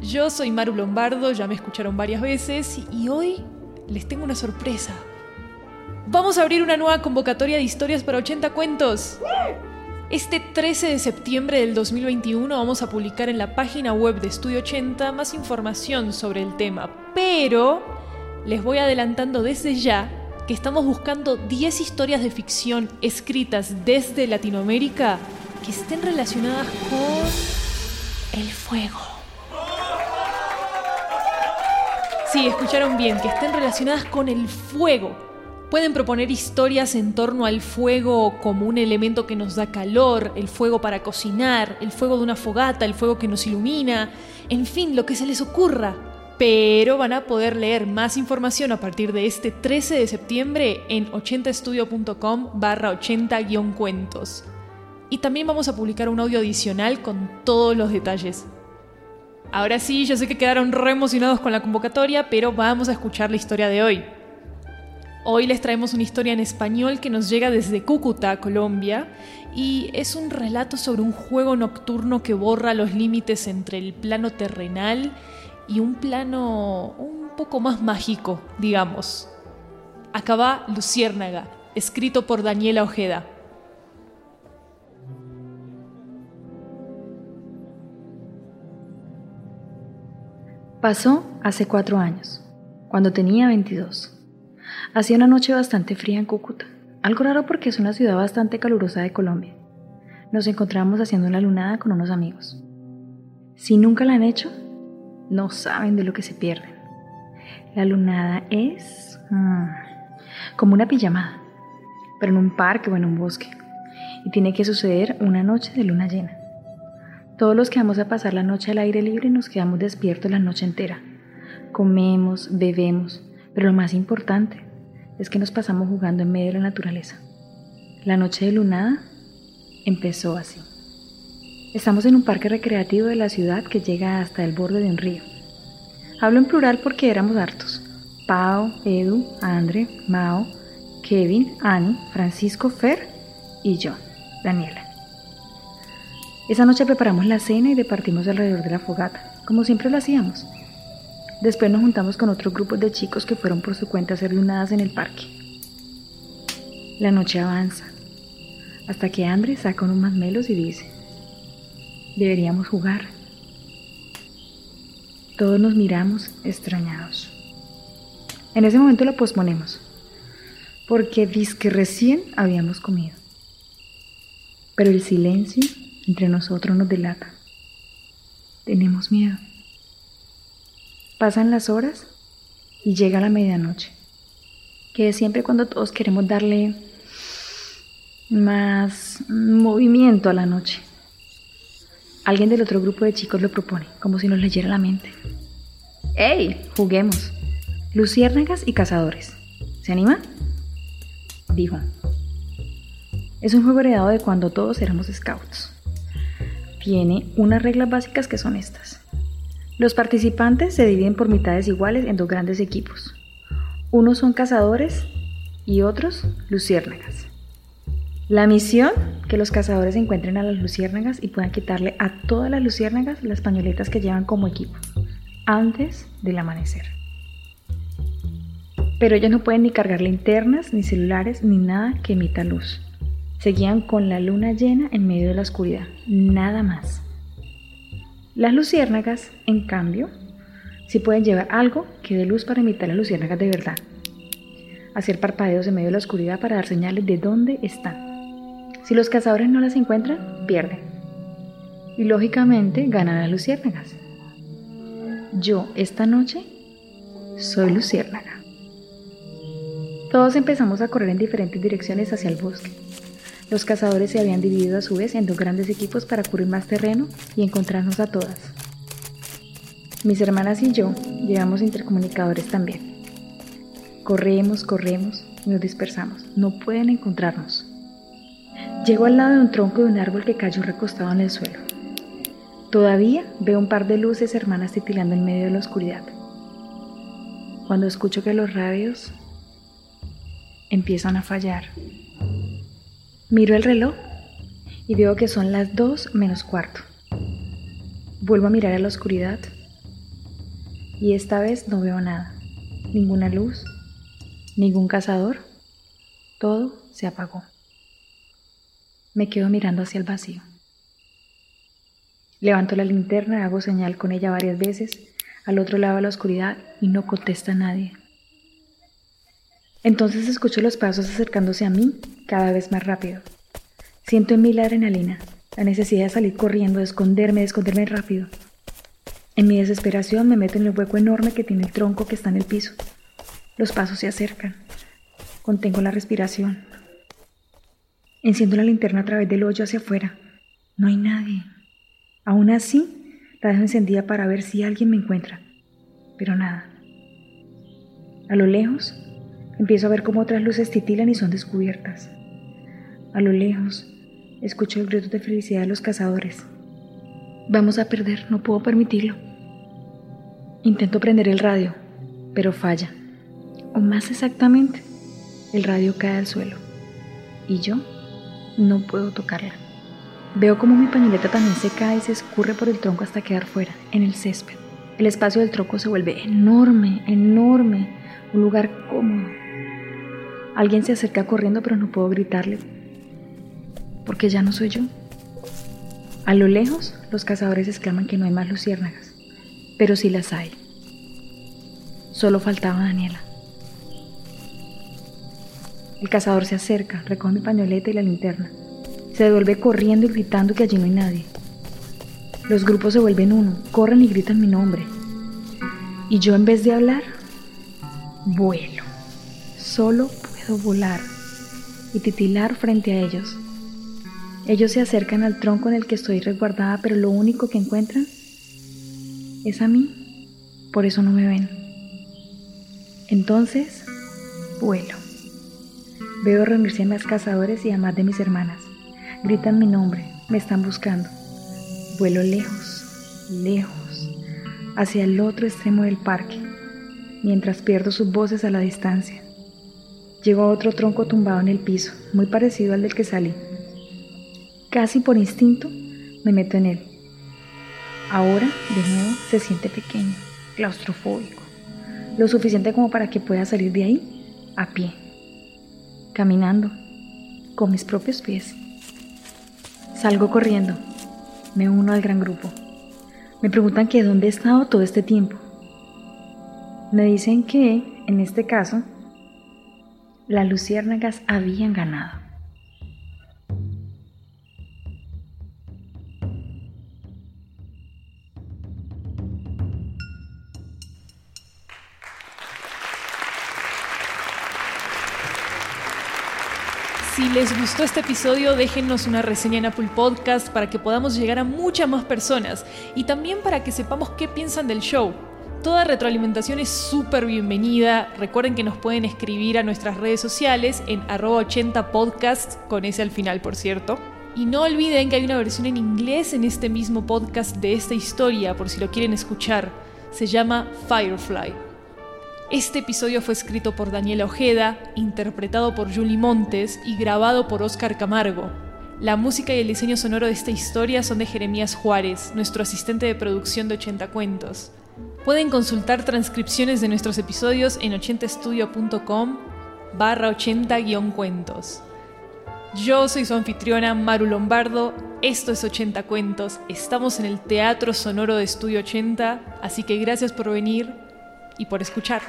Yo soy Maru Lombardo, ya me escucharon varias veces y hoy les tengo una sorpresa. Vamos a abrir una nueva convocatoria de historias para 80 cuentos. Este 13 de septiembre del 2021 vamos a publicar en la página web de Estudio 80 más información sobre el tema, pero les voy adelantando desde ya que estamos buscando 10 historias de ficción escritas desde Latinoamérica que estén relacionadas con el fuego. Sí, escucharon bien, que estén relacionadas con el fuego. Pueden proponer historias en torno al fuego como un elemento que nos da calor, el fuego para cocinar, el fuego de una fogata, el fuego que nos ilumina, en fin, lo que se les ocurra. Pero van a poder leer más información a partir de este 13 de septiembre en 80estudio.com barra 80-cuentos. Y también vamos a publicar un audio adicional con todos los detalles. Ahora sí, yo sé que quedaron re emocionados con la convocatoria, pero vamos a escuchar la historia de hoy. Hoy les traemos una historia en español que nos llega desde Cúcuta, Colombia, y es un relato sobre un juego nocturno que borra los límites entre el plano terrenal y un plano un poco más mágico, digamos. Acaba Luciérnaga, escrito por Daniela Ojeda. Pasó hace cuatro años, cuando tenía 22. Hacía una noche bastante fría en Cúcuta, algo raro porque es una ciudad bastante calurosa de Colombia. Nos encontramos haciendo una lunada con unos amigos. Si nunca la han hecho, no saben de lo que se pierden. La lunada es mm, como una pijamada, pero en un parque o en un bosque, y tiene que suceder una noche de luna llena. Todos los que vamos a pasar la noche al aire libre nos quedamos despiertos la noche entera. Comemos, bebemos, pero lo más importante es que nos pasamos jugando en medio de la naturaleza. La noche de lunada empezó así. Estamos en un parque recreativo de la ciudad que llega hasta el borde de un río. Hablo en plural porque éramos hartos. Pau, Edu, Andre, Mao, Kevin, Annie, Francisco, Fer y yo, Daniela. Esa noche preparamos la cena y departimos alrededor de la fogata, como siempre lo hacíamos. Después nos juntamos con otros grupos de chicos que fueron por su cuenta a hacer lunadas en el parque. La noche avanza, hasta que Andre saca unos masmelos y dice, deberíamos jugar. Todos nos miramos extrañados. En ese momento lo posponemos, porque que recién habíamos comido. Pero el silencio entre nosotros nos delata. Tenemos miedo. Pasan las horas y llega la medianoche, que siempre cuando todos queremos darle más movimiento a la noche. Alguien del otro grupo de chicos lo propone, como si nos leyera la mente. ¡Ey! Juguemos. Luciérnagas y cazadores. ¿Se anima? Dijo. Es un juego heredado de cuando todos éramos scouts tiene unas reglas básicas que son estas. Los participantes se dividen por mitades iguales en dos grandes equipos. Unos son cazadores y otros luciérnagas. La misión, que los cazadores encuentren a las luciérnagas y puedan quitarle a todas las luciérnagas las pañoletas que llevan como equipo, antes del amanecer. Pero ellos no pueden ni cargar linternas, ni celulares, ni nada que emita luz. Seguían con la luna llena en medio de la oscuridad, nada más. Las luciérnagas, en cambio, Si pueden llevar algo que dé luz para imitar las luciérnagas de verdad. Hacer parpadeos en medio de la oscuridad para dar señales de dónde están. Si los cazadores no las encuentran, pierden. Y lógicamente ganan las luciérnagas. Yo esta noche soy luciérnaga. Todos empezamos a correr en diferentes direcciones hacia el bosque. Los cazadores se habían dividido a su vez en dos grandes equipos para cubrir más terreno y encontrarnos a todas. Mis hermanas y yo llevamos intercomunicadores también. Corremos, corremos y nos dispersamos. No pueden encontrarnos. Llego al lado de un tronco de un árbol que cayó recostado en el suelo. Todavía veo un par de luces hermanas titilando en medio de la oscuridad. Cuando escucho que los radios empiezan a fallar. Miro el reloj y veo que son las dos menos cuarto. Vuelvo a mirar a la oscuridad y esta vez no veo nada. Ninguna luz, ningún cazador. Todo se apagó. Me quedo mirando hacia el vacío. Levanto la linterna, hago señal con ella varias veces al otro lado de la oscuridad y no contesta nadie. Entonces escucho los pasos acercándose a mí cada vez más rápido. Siento en mí la adrenalina, la necesidad de salir corriendo, de esconderme, de esconderme rápido. En mi desesperación me meto en el hueco enorme que tiene el tronco que está en el piso. Los pasos se acercan. Contengo la respiración. Enciendo la linterna a través del hoyo hacia afuera. No hay nadie. Aún así, la dejo encendida para ver si alguien me encuentra. Pero nada. A lo lejos, empiezo a ver cómo otras luces titilan y son descubiertas. A lo lejos, escucho el grito de felicidad de los cazadores. Vamos a perder, no puedo permitirlo. Intento prender el radio, pero falla. O más exactamente, el radio cae al suelo. Y yo no puedo tocarla. Veo como mi pañoleta también se cae y se escurre por el tronco hasta quedar fuera, en el césped. El espacio del tronco se vuelve enorme, enorme, un lugar cómodo. Alguien se acerca corriendo, pero no puedo gritarle, porque ya no soy yo. A lo lejos, los cazadores exclaman que no hay más luciérnagas, pero sí las hay. Solo faltaba Daniela. El cazador se acerca, recoge mi pañoleta y la linterna. Se devuelve corriendo y gritando que allí no hay nadie. Los grupos se vuelven uno, corren y gritan mi nombre. Y yo en vez de hablar, vuelo. Solo volar y titilar frente a ellos. Ellos se acercan al tronco en el que estoy resguardada, pero lo único que encuentran es a mí. Por eso no me ven. Entonces, vuelo. Veo reunirse a más cazadores y a más de mis hermanas. Gritan mi nombre, me están buscando. Vuelo lejos, lejos, hacia el otro extremo del parque, mientras pierdo sus voces a la distancia. Llego a otro tronco tumbado en el piso, muy parecido al del que salí. Casi por instinto me meto en él. Ahora, de nuevo, se siente pequeño, claustrofóbico, lo suficiente como para que pueda salir de ahí a pie, caminando, con mis propios pies. Salgo corriendo. Me uno al gran grupo. Me preguntan que dónde he estado todo este tiempo. Me dicen que, en este caso, las luciérnagas habían ganado. Si les gustó este episodio, déjennos una reseña en Apple Podcast para que podamos llegar a muchas más personas y también para que sepamos qué piensan del show. Toda retroalimentación es súper bienvenida. Recuerden que nos pueden escribir a nuestras redes sociales en arroba 80 podcast, con ese al final, por cierto. Y no olviden que hay una versión en inglés en este mismo podcast de esta historia, por si lo quieren escuchar. Se llama Firefly. Este episodio fue escrito por Daniela Ojeda, interpretado por Julie Montes y grabado por Oscar Camargo. La música y el diseño sonoro de esta historia son de Jeremías Juárez, nuestro asistente de producción de 80 cuentos. Pueden consultar transcripciones de nuestros episodios en 80estudio.com barra 80-cuentos. Yo soy su anfitriona Maru Lombardo, esto es 80 Cuentos, estamos en el Teatro Sonoro de Estudio 80, así que gracias por venir y por escuchar.